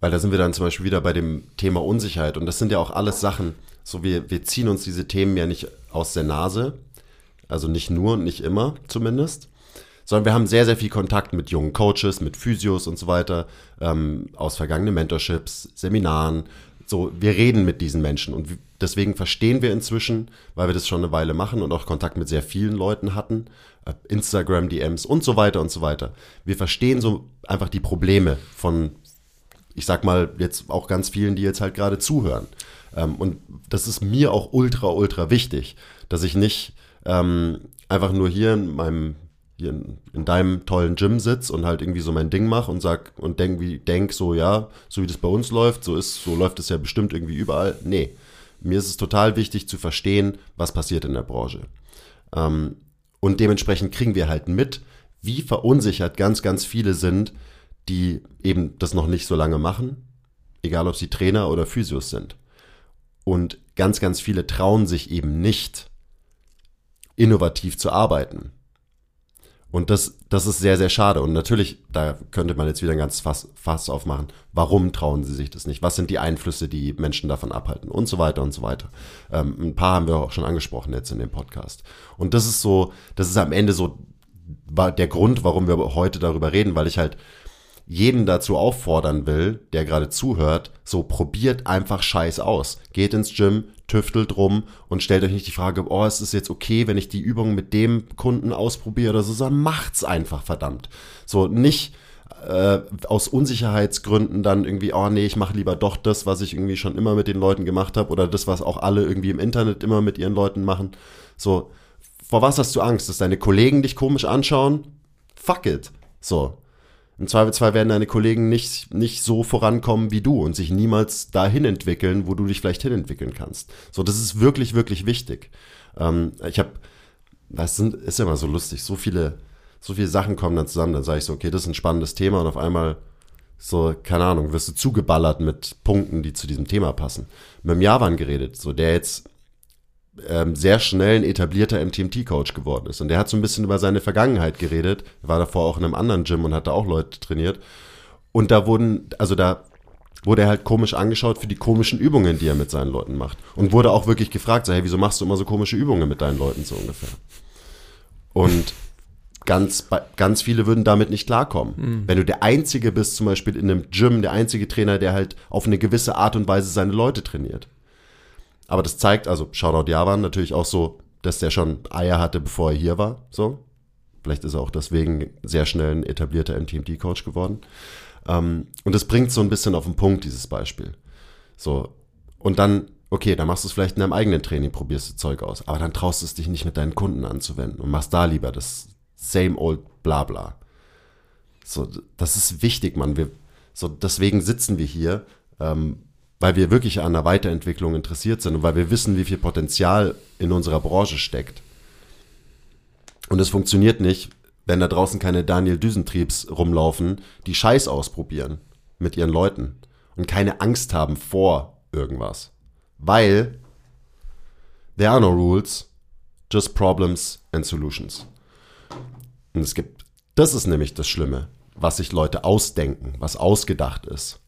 Weil da sind wir dann zum Beispiel wieder bei dem Thema Unsicherheit. Und das sind ja auch alles Sachen, so wir, wir ziehen uns diese Themen ja nicht aus der Nase, also nicht nur und nicht immer zumindest, sondern wir haben sehr, sehr viel Kontakt mit jungen Coaches, mit Physios und so weiter, ähm, aus vergangenen Mentorships, Seminaren. So, wir reden mit diesen Menschen und deswegen verstehen wir inzwischen, weil wir das schon eine Weile machen und auch Kontakt mit sehr vielen Leuten hatten, äh, Instagram, DMs und so weiter und so weiter. Wir verstehen so einfach die Probleme von, ich sag mal, jetzt auch ganz vielen, die jetzt halt gerade zuhören. Ähm, und das ist mir auch ultra, ultra wichtig, dass ich nicht ähm, einfach nur hier in meinem hier in, in, deinem tollen Gym sitz und halt irgendwie so mein Ding mache und sag und denk wie denk so ja so wie das bei uns läuft so ist so läuft es ja bestimmt irgendwie überall nee mir ist es total wichtig zu verstehen was passiert in der Branche ähm, und dementsprechend kriegen wir halt mit wie verunsichert ganz ganz viele sind die eben das noch nicht so lange machen egal ob sie Trainer oder Physios sind und ganz ganz viele trauen sich eben nicht innovativ zu arbeiten. Und das, das ist sehr, sehr schade. Und natürlich, da könnte man jetzt wieder ein ganz Fass, Fass aufmachen. Warum trauen sie sich das nicht? Was sind die Einflüsse, die Menschen davon abhalten? Und so weiter und so weiter. Ähm, ein paar haben wir auch schon angesprochen jetzt in dem Podcast. Und das ist so, das ist am Ende so der Grund, warum wir heute darüber reden, weil ich halt jeden dazu auffordern will, der gerade zuhört, so probiert einfach Scheiß aus. Geht ins Gym, tüftelt rum und stellt euch nicht die Frage, oh, ist es jetzt okay, wenn ich die Übung mit dem Kunden ausprobiere oder so, sondern macht's einfach, verdammt. So, nicht äh, aus Unsicherheitsgründen dann irgendwie, oh nee, ich mache lieber doch das, was ich irgendwie schon immer mit den Leuten gemacht habe oder das, was auch alle irgendwie im Internet immer mit ihren Leuten machen. So, vor was hast du Angst? Dass deine Kollegen dich komisch anschauen? Fuck it. So. Im Zweifelsfall werden deine Kollegen nicht, nicht so vorankommen wie du und sich niemals dahin entwickeln, wo du dich vielleicht hinentwickeln kannst. So, das ist wirklich, wirklich wichtig. Ähm, ich habe, das sind, ist immer so lustig, so viele, so viele Sachen kommen dann zusammen, dann sage ich so, okay, das ist ein spannendes Thema und auf einmal so, keine Ahnung, wirst du zugeballert mit Punkten, die zu diesem Thema passen. Mit dem Javan geredet, so der jetzt ähm, sehr schnell ein etablierter MTMT-Coach geworden ist. Und der hat so ein bisschen über seine Vergangenheit geredet. Er war davor auch in einem anderen Gym und hat da auch Leute trainiert. Und da wurden, also da wurde er halt komisch angeschaut für die komischen Übungen, die er mit seinen Leuten macht. Und wurde auch wirklich gefragt, so, hey, wieso machst du immer so komische Übungen mit deinen Leuten so ungefähr? Und ganz, ganz viele würden damit nicht klarkommen. Mhm. Wenn du der Einzige bist, zum Beispiel in einem Gym, der einzige Trainer, der halt auf eine gewisse Art und Weise seine Leute trainiert. Aber das zeigt, also Shoutout Javan natürlich auch so, dass der schon Eier hatte, bevor er hier war. So. Vielleicht ist er auch deswegen sehr schnell ein etablierter MTMT-Coach geworden. Ähm, und das bringt so ein bisschen auf den Punkt, dieses Beispiel. So. Und dann, okay, dann machst du es vielleicht in deinem eigenen Training, probierst du Zeug aus. Aber dann traust du es dich nicht mit deinen Kunden anzuwenden und machst da lieber das same old Blabla. So, das ist wichtig, Mann. Wir, so, deswegen sitzen wir hier, ähm, weil wir wirklich an einer Weiterentwicklung interessiert sind und weil wir wissen, wie viel Potenzial in unserer Branche steckt. Und es funktioniert nicht, wenn da draußen keine Daniel Düsentriebs rumlaufen, die Scheiß ausprobieren mit ihren Leuten und keine Angst haben vor irgendwas. Weil there are no rules, just problems and solutions. Und es gibt, das ist nämlich das Schlimme, was sich Leute ausdenken, was ausgedacht ist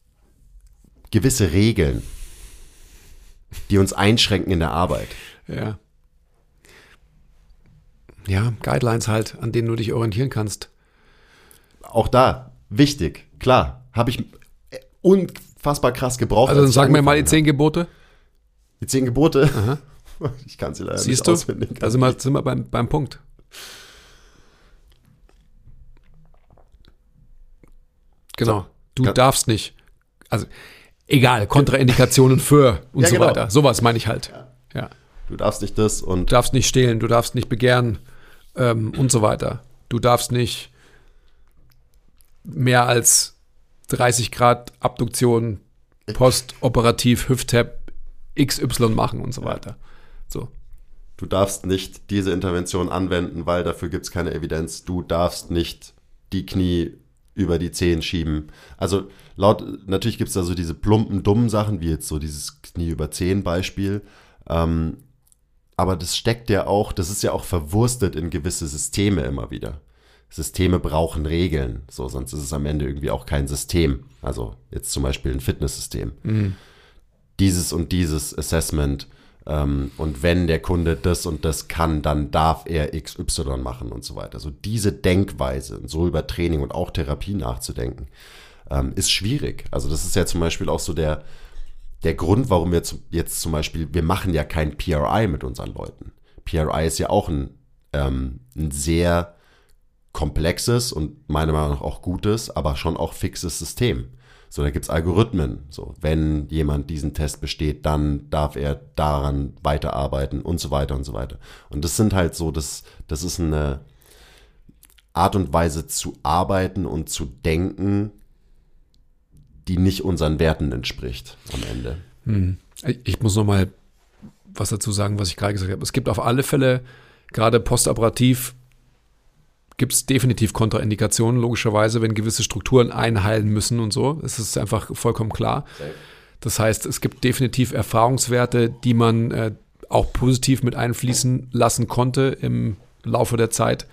gewisse Regeln, die uns einschränken in der Arbeit. Ja. Ja, Guidelines halt, an denen du dich orientieren kannst. Auch da, wichtig, klar, habe ich unfassbar krass gebraucht. Also dann sag mir mal die zehn Gebote. Die zehn Gebote? Aha. Ich kann sie leider Siehst nicht du? auswendig. Da sind wir, sind wir beim, beim Punkt. Genau. Du darfst nicht. Also egal, Kontraindikationen für und ja, so genau. weiter. Sowas meine ich halt. Ja. ja. Du darfst nicht das und. Du darfst nicht stehlen, du darfst nicht begehren ähm, und so weiter. Du darfst nicht mehr als 30 Grad Abduktion postoperativ Hüft-Tap XY machen und so weiter. So. Du darfst nicht diese Intervention anwenden, weil dafür gibt es keine Evidenz. Du darfst nicht die Knie über die Zehen schieben. Also laut, natürlich gibt es da so diese plumpen, dummen Sachen, wie jetzt so dieses Knie über Zehen Beispiel. Ähm, aber das steckt ja auch, das ist ja auch verwurstet in gewisse Systeme immer wieder. Systeme brauchen Regeln, so sonst ist es am Ende irgendwie auch kein System. Also jetzt zum Beispiel ein Fitnesssystem. Mhm. Dieses und dieses Assessment ähm, und wenn der Kunde das und das kann, dann darf er XY machen und so weiter. So diese Denkweise, so über Training und auch Therapie nachzudenken, ähm, ist schwierig. Also das ist ja zum Beispiel auch so der, der Grund, warum wir jetzt zum Beispiel, wir machen ja kein PRI mit unseren Leuten. PRI ist ja auch ein, ähm, ein sehr komplexes und meiner Meinung nach auch gutes, aber schon auch fixes System. So, da gibt's Algorithmen. So, wenn jemand diesen Test besteht, dann darf er daran weiterarbeiten und so weiter und so weiter. Und das sind halt so, das, das ist eine Art und Weise zu arbeiten und zu denken, die nicht unseren Werten entspricht am Ende. Hm. Ich muss noch mal was dazu sagen, was ich gerade gesagt habe. Es gibt auf alle Fälle gerade postoperativ gibt es definitiv Kontraindikationen, logischerweise, wenn gewisse Strukturen einheilen müssen und so. Es ist einfach vollkommen klar. Das heißt, es gibt definitiv Erfahrungswerte, die man äh, auch positiv mit einfließen lassen konnte im Laufe der Zeit,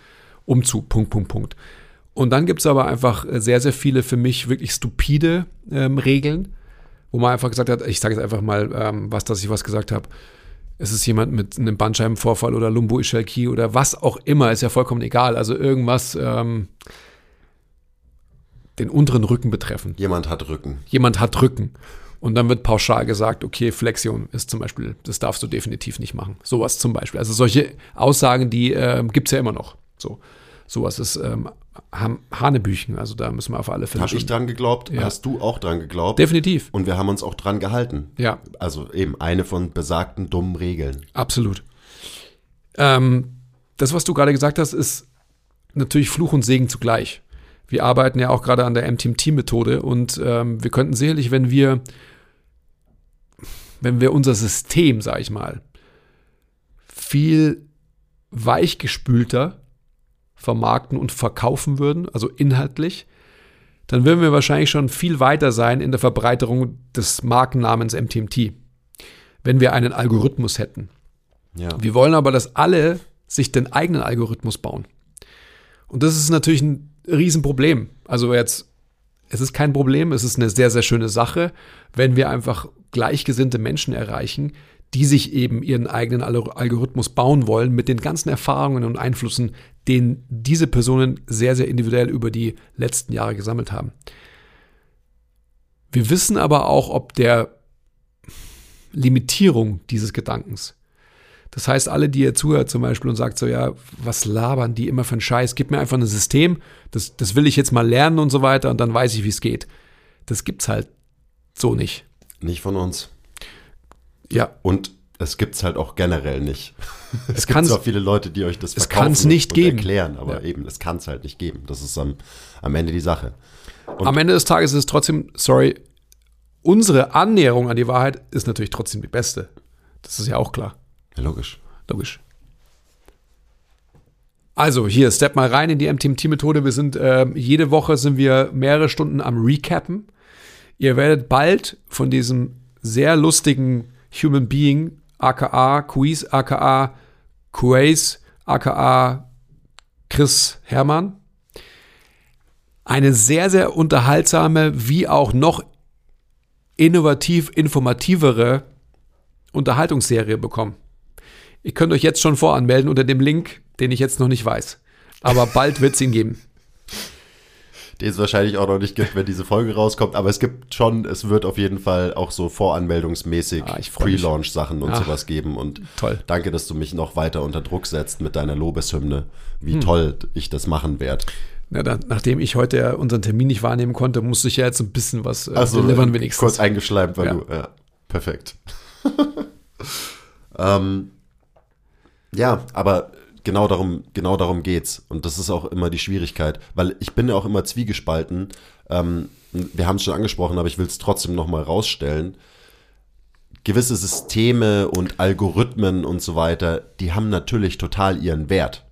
um zu Punkt, Punkt, Punkt. Und dann gibt es aber einfach sehr, sehr viele für mich wirklich stupide ähm, Regeln, wo man einfach gesagt hat, ich sage jetzt einfach mal ähm, was, dass ich was gesagt habe es ist jemand mit einem Bandscheibenvorfall oder Lumbo-Ischialkie oder was auch immer, ist ja vollkommen egal. Also irgendwas ähm, den unteren Rücken betreffen. Jemand hat Rücken. Jemand hat Rücken. Und dann wird pauschal gesagt, okay, Flexion ist zum Beispiel, das darfst du definitiv nicht machen. Sowas zum Beispiel. Also solche Aussagen, die äh, gibt es ja immer noch. So. Sowas ist ähm, Hanebüchen. Also da müssen wir auf alle Fälle. Habe ich dran geglaubt? Ja. Hast du auch dran geglaubt? Definitiv. Und wir haben uns auch dran gehalten. Ja. Also eben eine von besagten dummen Regeln. Absolut. Ähm, das, was du gerade gesagt hast, ist natürlich Fluch und Segen zugleich. Wir arbeiten ja auch gerade an der MTMT-Methode und ähm, wir könnten sicherlich, wenn wir, wenn wir unser System, sag ich mal, viel weichgespülter vermarkten und verkaufen würden, also inhaltlich, dann würden wir wahrscheinlich schon viel weiter sein in der Verbreiterung des Markennamens MTMT, wenn wir einen Algorithmus hätten. Ja. Wir wollen aber, dass alle sich den eigenen Algorithmus bauen. Und das ist natürlich ein Riesenproblem. Also jetzt, es ist kein Problem, es ist eine sehr, sehr schöne Sache, wenn wir einfach gleichgesinnte Menschen erreichen, die sich eben ihren eigenen Algorithmus bauen wollen mit den ganzen Erfahrungen und Einflüssen, den diese Personen sehr, sehr individuell über die letzten Jahre gesammelt haben. Wir wissen aber auch, ob der Limitierung dieses Gedankens. Das heißt, alle, die ihr zuhört zum Beispiel und sagt so, ja, was labern die immer für einen Scheiß? Gib mir einfach ein System, das, das will ich jetzt mal lernen und so weiter und dann weiß ich, wie es geht. Das gibt's halt so nicht. Nicht von uns. Ja. Und es gibt es halt auch generell nicht. Es, es gibt zwar viele Leute, die euch das es kann's nicht und geben. erklären, aber Ja. eben, es kann es halt nicht geben. Das ist am, am Ende die Sache. Und- Am Ende des Tages ist es trotzdem, sorry, unsere Annäherung an die Wahrheit ist natürlich trotzdem die beste. Das ist ja auch klar. Ja, logisch. Logisch. Also hier, step mal rein in die MTMT-Methode. Wir sind äh, jede Woche sind wir mehrere Stunden am Recappen. Ihr werdet bald von diesem sehr lustigen Human Being, aka Quiz, aka Quaze, aka Chris Hermann, eine sehr, sehr unterhaltsame, wie auch noch innovativ informativere Unterhaltungsserie bekommen. Ihr könnt euch jetzt schon voranmelden unter dem Link, den ich jetzt noch nicht weiß. Aber bald wird es ihn geben. Den es wahrscheinlich auch noch nicht gibt, wenn diese Folge rauskommt, aber es gibt schon, es wird auf jeden Fall auch so voranmeldungsmäßig Ah. Pre-Launch-Sachen und Ach, sowas geben. Und toll. danke, dass du mich noch weiter unter Druck setzt mit deiner Lobeshymne, Hm. wie toll ich das machen werde. Na, dann, nachdem ich heute ja unseren Termin nicht wahrnehmen konnte, musste ich ja jetzt ein bisschen was äh, Also delivern wenigstens. kurz eingeschleimt, weil Ja. du, ja, perfekt. ähm, ja, aber genau darum, genau darum geht's. Und das ist auch immer die Schwierigkeit, weil ich bin ja auch immer zwiegespalten. Ähm, wir haben es schon angesprochen, aber ich will es trotzdem nochmal rausstellen. Gewisse Systeme und Algorithmen und so weiter, die haben natürlich total ihren Wert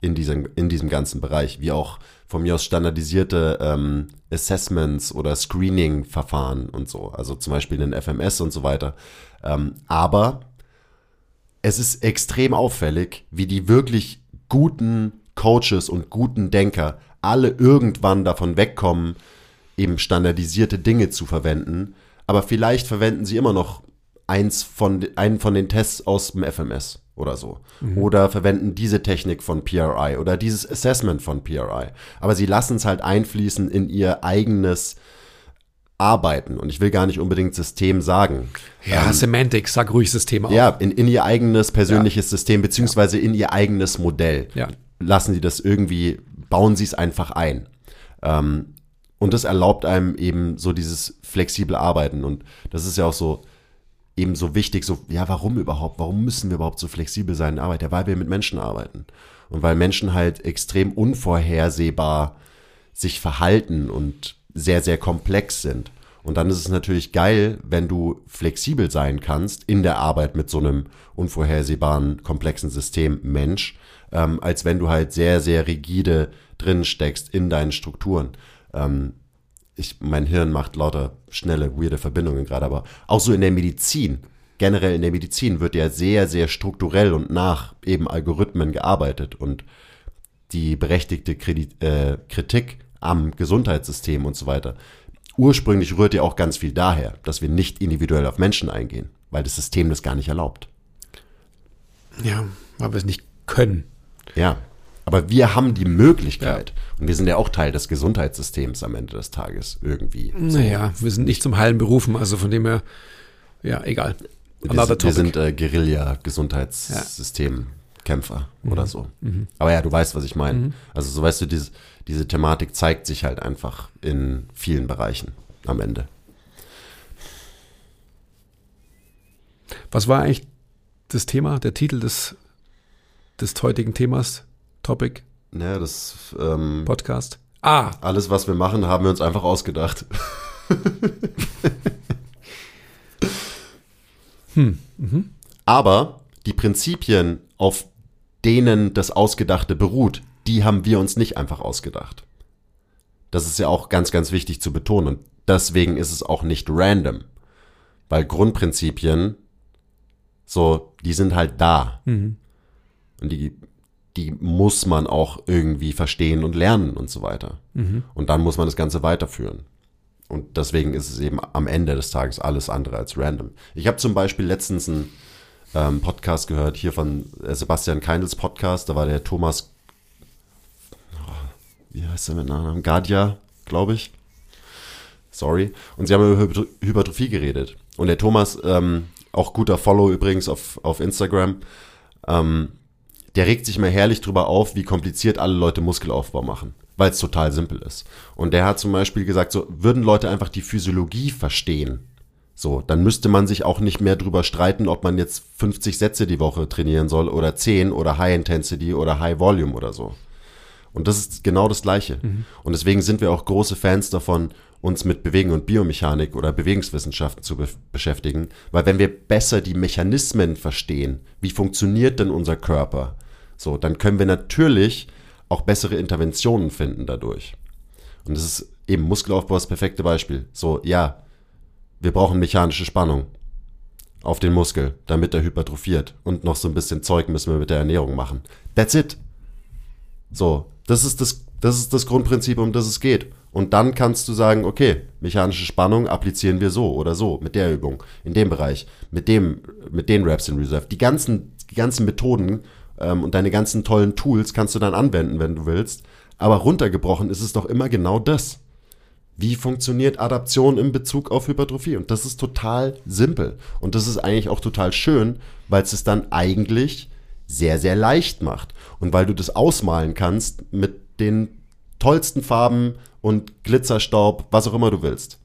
in diesem, in diesem ganzen Bereich, wie auch von mir aus standardisierte ähm, Assessments oder Screening-Verfahren und so, also zum Beispiel den FMS und so weiter. Ähm, aber es ist extrem auffällig, wie die wirklich guten Coaches und guten Denker alle irgendwann davon wegkommen, eben standardisierte Dinge zu verwenden, aber vielleicht verwenden sie immer noch eins von, einen von den Tests aus dem FMS oder so. Oder verwenden diese Technik von PRI oder dieses Assessment von PRI. Aber sie lassen es halt einfließen in ihr eigenes Arbeiten. Und ich will gar nicht unbedingt System sagen. ja, Semantik, sag ruhig System auch. Ja, in, in ihr eigenes persönliches System, beziehungsweise in ihr eigenes Modell. Ja. Lassen sie das irgendwie, bauen sie es einfach ein. Ähm, und das erlaubt einem eben so dieses flexible Arbeiten. Und das ist ja auch so eben so wichtig, so, ja, warum überhaupt? Warum müssen wir überhaupt so flexibel sein in der Arbeit? Ja, weil wir mit Menschen arbeiten. Und weil Menschen halt extrem unvorhersehbar sich verhalten und sehr, sehr komplex sind. Und dann ist es natürlich geil, wenn du flexibel sein kannst in der Arbeit mit so einem unvorhersehbaren, komplexen System Mensch, ähm, als wenn du halt sehr, sehr rigide drin steckst in deinen Strukturen. Ähm, ich, mein Hirn macht lauter schnelle, weirde Verbindungen gerade, aber auch so in der Medizin, generell in der Medizin wird ja sehr, sehr strukturell und nach eben Algorithmen gearbeitet und die berechtigte Kredit, äh, Kritik am Gesundheitssystem und so weiter. Ursprünglich rührt ja auch ganz viel daher, dass wir nicht individuell auf Menschen eingehen, weil das System das gar nicht erlaubt. ja, weil wir es nicht können. Ja, aber wir haben die Möglichkeit und wir sind ja auch Teil des Gesundheitssystems am Ende des Tages irgendwie. Naja, wir sind nicht zum Heilen berufen, also von dem her, ja, egal. Wir, sind- wir sind äh, Guerilla-Gesundheitssystemkämpfer oder so. Mhm. Aber ja, du weißt, was ich meine. Also so weißt du, diese, diese Thematik zeigt sich halt einfach in vielen Bereichen am Ende. Was war eigentlich das Thema, der Titel des, des heutigen Themas, Topic, Ja, das, ähm, Podcast? Ah, Alles, was wir machen, haben wir uns einfach ausgedacht. Aber die Prinzipien, auf denen das Ausgedachte beruht, die haben wir uns nicht einfach ausgedacht. Das ist ja auch ganz, ganz wichtig zu betonen. Und deswegen ist es auch nicht random. Weil Grundprinzipien, so, die sind halt da. Und die, die muss man auch irgendwie verstehen und lernen und so weiter. Und dann muss man das Ganze weiterführen. Und deswegen ist es eben am Ende des Tages alles andere als random. Ich habe zum Beispiel letztens einen ähm, Podcast gehört, hier von äh, Sebastian Keindls Podcast, da war der Thomas, wie heißt er mit Nachnamen? Gadia, glaube ich. Sorry. Und sie haben über Hyper- Hypertrophie geredet. Und der Thomas, ähm, auch guter Follow übrigens auf, auf Instagram, ähm, der regt sich mal herrlich drüber auf, wie kompliziert alle Leute Muskelaufbau machen, weil es total simpel ist. Und der hat zum Beispiel gesagt, so würden Leute einfach die Physiologie verstehen, so, dann müsste man sich auch nicht mehr drüber streiten, ob man jetzt 50 Sätze die Woche trainieren soll oder 10 oder High Intensity oder High Volume oder so. Und das ist genau das Gleiche. Und deswegen sind wir auch große Fans davon, uns mit Bewegung und Biomechanik oder Bewegungswissenschaften zu be beschäftigen. Weil wenn wir besser die Mechanismen verstehen, wie funktioniert denn unser Körper, so, dann können wir natürlich auch bessere Interventionen finden dadurch. Und das ist eben Muskelaufbau das perfekte Beispiel. So, ja, wir brauchen mechanische Spannung auf den Muskel, damit er hypertrophiert. Und noch so ein bisschen Zeug müssen wir mit der Ernährung machen. That's it. So, das ist das, das ist das Grundprinzip, um das es geht. Und dann kannst du sagen, okay, mechanische Spannung applizieren wir so oder so, mit der Übung, in dem Bereich, mit dem, mit den Reps in Reserve. Die ganzen, die ganzen Methoden ähm, und deine ganzen tollen Tools kannst du dann anwenden, wenn du willst. Aber runtergebrochen ist es doch immer genau das. Wie funktioniert Adaption in Bezug auf Hypertrophie? Und das ist total simpel. Und das ist eigentlich auch total schön, weil es es dann eigentlich sehr, sehr leicht macht. Und weil du das ausmalen kannst mit den tollsten Farben und Glitzerstaub, was auch immer du willst.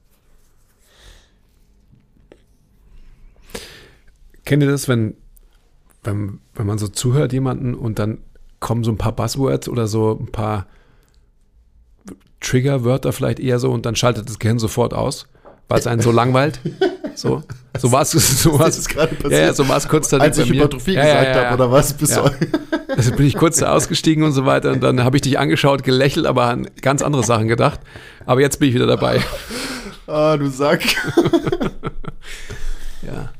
kennt ihr das, wenn, wenn, wenn man so zuhört jemanden und dann kommen so ein paar Buzzwords oder so ein paar Triggerwörter vielleicht eher so und dann schaltet das Gehirn sofort aus, weil es einen so langweilt. So, so war es. So war's, gerade ja, ja, so war es kurz danach Als ich. Hypertrophie Ja, gesagt ja, habe, oder was? Bist Ja. Also bin ich kurz da ausgestiegen und so weiter und dann habe ich dich angeschaut, gelächelt, aber an ganz andere Sachen gedacht. Aber jetzt bin ich wieder dabei. ah, du Sack. Ja.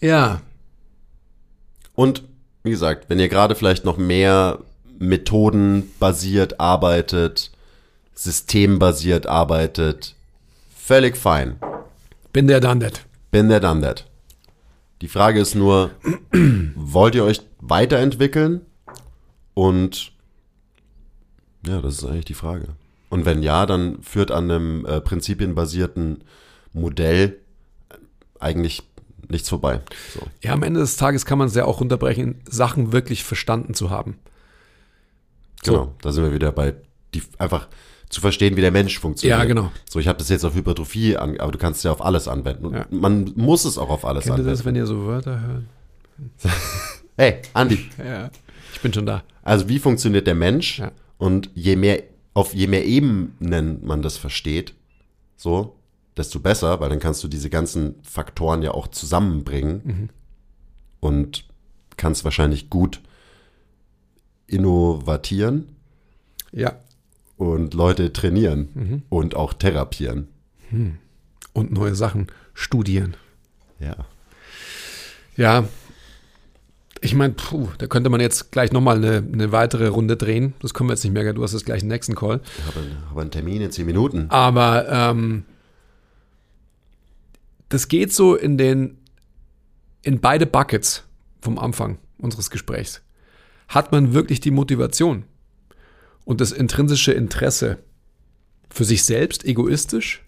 Ja. Und wie gesagt, wenn ihr gerade vielleicht noch mehr methodenbasiert arbeitet, systembasiert arbeitet, völlig fein. Bin der done that. Bin there, done that. Die Frage ist nur, wollt ihr euch weiterentwickeln? Und ja, das ist eigentlich die Frage. Und wenn ja, dann führt an einem äh, prinzipienbasierten Modell eigentlich nichts vorbei. So. Ja, am Ende des Tages kann man es ja auch runterbrechen, Sachen wirklich verstanden zu haben. So. Genau, da sind wir wieder bei die einfach zu verstehen, wie der Mensch funktioniert. Ja, genau. So, ich habe das jetzt auf Hypertrophie an, aber du kannst es ja auf alles anwenden. Und Ja. Man muss es auch auf alles Kennt ihr anwenden. das, wenn ihr so Wörter hört? hey, Andi, Ja. Ich bin schon da. also wie funktioniert der Mensch? Ja. Und je mehr auf je mehr Ebenen man das versteht, so, desto besser, weil dann kannst du diese ganzen Faktoren ja auch zusammenbringen Mhm. und kannst wahrscheinlich gut innovatieren Ja. Und Leute trainieren Mhm. und auch therapieren. Und neue Sachen studieren. Ja. Ja. Ich meine, puh, da könnte man jetzt gleich nochmal eine, eine weitere Runde drehen. Das können wir jetzt nicht mehr, du hast jetzt gleich einen nächsten Call. Ich habe, habe einen Termin in zehn Minuten. Aber ähm, das geht so in den in beide Buckets vom Anfang unseres Gesprächs. Hat man wirklich die Motivation und das intrinsische Interesse für sich selbst egoistisch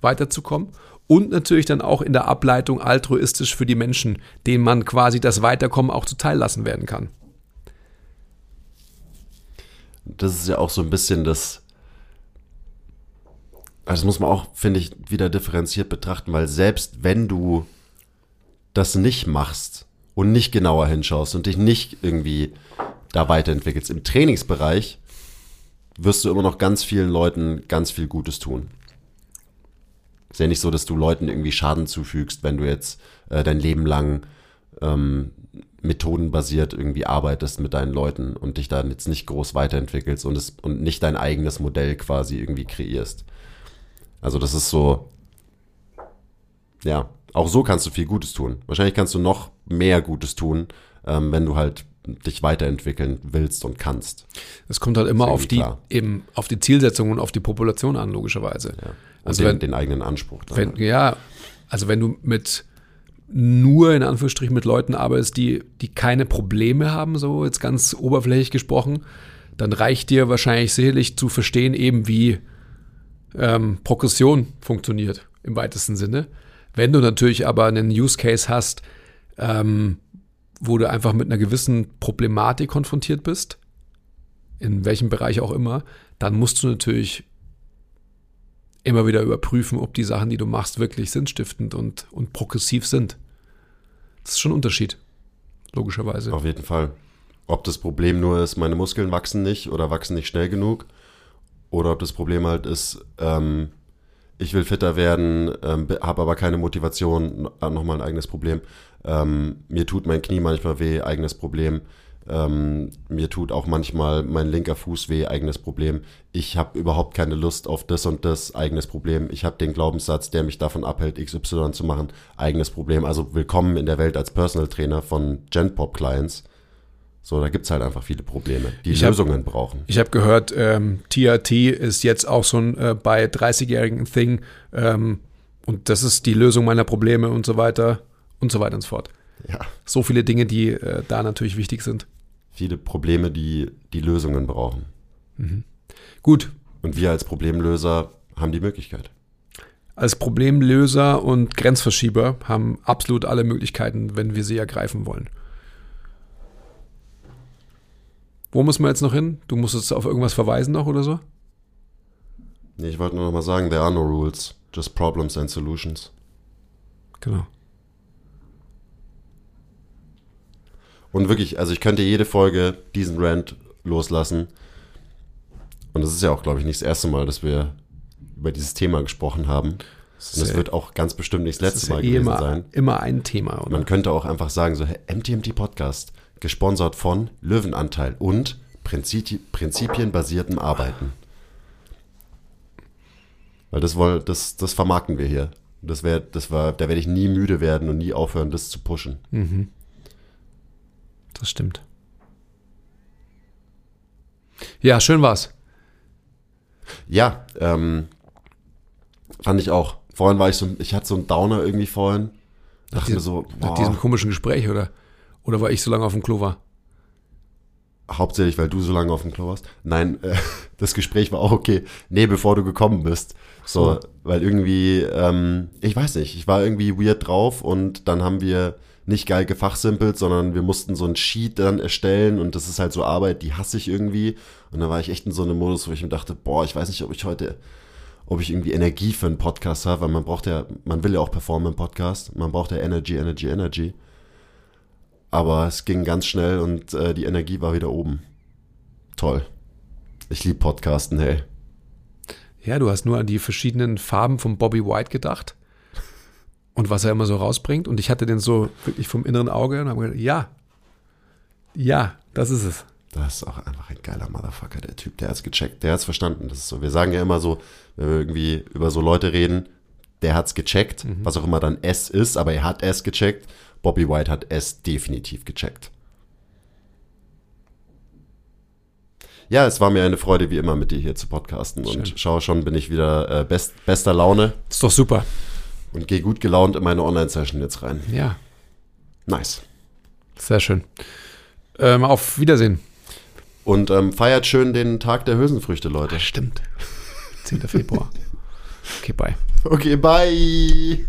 weiterzukommen und natürlich dann auch in der Ableitung altruistisch für die Menschen, denen man quasi das Weiterkommen auch zuteil lassen werden kann. Das ist ja auch so ein bisschen das. Also das muss man auch, finde ich, wieder differenziert betrachten, weil selbst wenn du das nicht machst und nicht genauer hinschaust und dich nicht irgendwie da weiterentwickelst im Trainingsbereich, wirst du immer noch ganz vielen Leuten ganz viel Gutes tun. Ist ja nicht so, dass du Leuten irgendwie Schaden zufügst, wenn du jetzt äh, dein Leben lang ähm, methodenbasiert irgendwie arbeitest mit deinen Leuten und dich dann jetzt nicht groß weiterentwickelst und, es, und nicht dein eigenes Modell quasi irgendwie kreierst. Also das ist so, ja, auch so kannst du viel Gutes tun. Wahrscheinlich kannst du noch mehr Gutes tun, ähm, wenn du halt dich weiterentwickeln willst und kannst. Es kommt halt immer auf die, klar. eben auf die Zielsetzung und auf die Population an, logischerweise. Ja. Also den, wenn- den eigenen Anspruch. Dann. Wenn, ja, also wenn du mit nur in Anführungsstrichen mit Leuten arbeitest, die, die keine Probleme haben, so jetzt ganz oberflächlich gesprochen, dann reicht dir wahrscheinlich sicherlich zu verstehen, eben wie ähm, Progression funktioniert im weitesten Sinne. Wenn du natürlich aber einen Use Case hast, ähm, wo du einfach mit einer gewissen Problematik konfrontiert bist, in welchem Bereich auch immer, dann musst du natürlich immer wieder überprüfen, ob die Sachen, die du machst, wirklich sinnstiftend und, und progressiv sind. Das ist schon ein Unterschied, logischerweise. Auf jeden Fall. Ob das Problem nur ist, meine Muskeln wachsen nicht oder wachsen nicht schnell genug, oder ob das Problem halt ist, ähm, ich will fitter werden, ähm, habe aber keine Motivation, nochmal ein eigenes Problem. Ähm, mir tut mein Knie manchmal weh, eigenes Problem. Ähm, mir tut auch manchmal mein linker Fuß weh, eigenes Problem. Ich habe überhaupt keine Lust auf das und das, eigenes Problem. Ich habe den Glaubenssatz, der mich davon abhält, XY zu machen, eigenes Problem. Also willkommen in der Welt als Personal Trainer von Genpop Clients. So, da gibt's halt einfach viele Probleme, die Ich hab- Lösungen brauchen. Ich habe gehört, ähm, TRT ist jetzt auch so ein äh, bei 30-jährigen Thing ähm, und das ist die Lösung meiner Probleme und so weiter und so weiter und so fort. Ja, So viele Dinge, die äh, da natürlich wichtig sind. viele Probleme, die die Lösungen brauchen. Gut, Und wir als Problemlöser haben die Möglichkeit. als Problemlöser und Grenzverschieber haben absolut alle Möglichkeiten, wenn wir sie ergreifen wollen. Wo muss man jetzt noch hin? Du musst jetzt auf irgendwas verweisen noch oder so? Nee, ich wollte nur noch mal sagen, there are no rules, just problems and solutions. Genau. Und wirklich, also ich könnte jede Folge diesen Rant loslassen. Und es ist ja auch, glaube ich, nicht das erste Mal, dass wir über dieses Thema gesprochen haben. Und es ja- wird auch ganz bestimmt nicht das Das letzte Mal eh gewesen immer, sein. immer ein Thema, oder? Man könnte auch einfach sagen, so hey, MTMT Podcast, gesponsert von Löwenanteil und Prinzip, prinzipienbasiertem Arbeiten. Weil das, woll, das, das vermarkten wir hier. Das wär, das war, da werde ich nie müde werden und nie aufhören, das zu pushen. Das stimmt. Ja, schön war's. Ja, ähm, fand ich auch. Vorhin war ich so, ich hatte so einen Downer irgendwie vorhin. Dachte mir so, Nach diesem komischen Gespräch, oder? Oder weil ich so lange auf dem Klo war? hauptsächlich, weil du so lange auf dem Klo warst. Nein, äh, das Gespräch war auch okay. Nee, bevor du gekommen bist. So, So. weil irgendwie, ähm, ich weiß nicht, ich war irgendwie weird drauf und dann haben wir nicht geil gefachsimpelt, sondern wir mussten so ein Sheet dann erstellen und das ist halt so Arbeit, die hasse ich irgendwie. Und dann war ich echt in so einem Modus, wo ich mir dachte, boah, ich weiß nicht, ob ich heute, ob ich irgendwie Energie für einen Podcast habe, weil man braucht ja, man will ja auch performen im Podcast. Man braucht ja Energy, Energy, Energy. Aber es ging ganz schnell und äh, die Energie war wieder oben. Toll. Ich liebe Podcasten, hey. Ja, du hast nur an die verschiedenen Farben von Bobby White gedacht. Und was er immer so rausbringt. Und ich hatte den so wirklich vom inneren Auge und habe gedacht, ja, ja, das ist es. Das ist auch einfach ein geiler Motherfucker, der Typ. Der hat's gecheckt, der hat's verstanden. Das ist so. Wir sagen ja immer so, wenn wir irgendwie über so Leute reden, der hat's gecheckt, was auch immer dann S ist, aber er hat S gecheckt. Bobby White hat S definitiv gecheckt. Ja, es war mir eine Freude, wie immer, mit dir hier zu podcasten. Und Schön. schau schon, bin ich wieder äh, best, bester Laune ist doch super. Und gehe gut gelaunt in meine Online-Session jetzt rein. Ja, Nice. sehr schön. Ähm, auf Wiedersehen. Und ähm, feiert schön den Tag der Hülsenfrüchte, Leute. Stimmt. 10. Februar. Okay, bye. Okay, bye.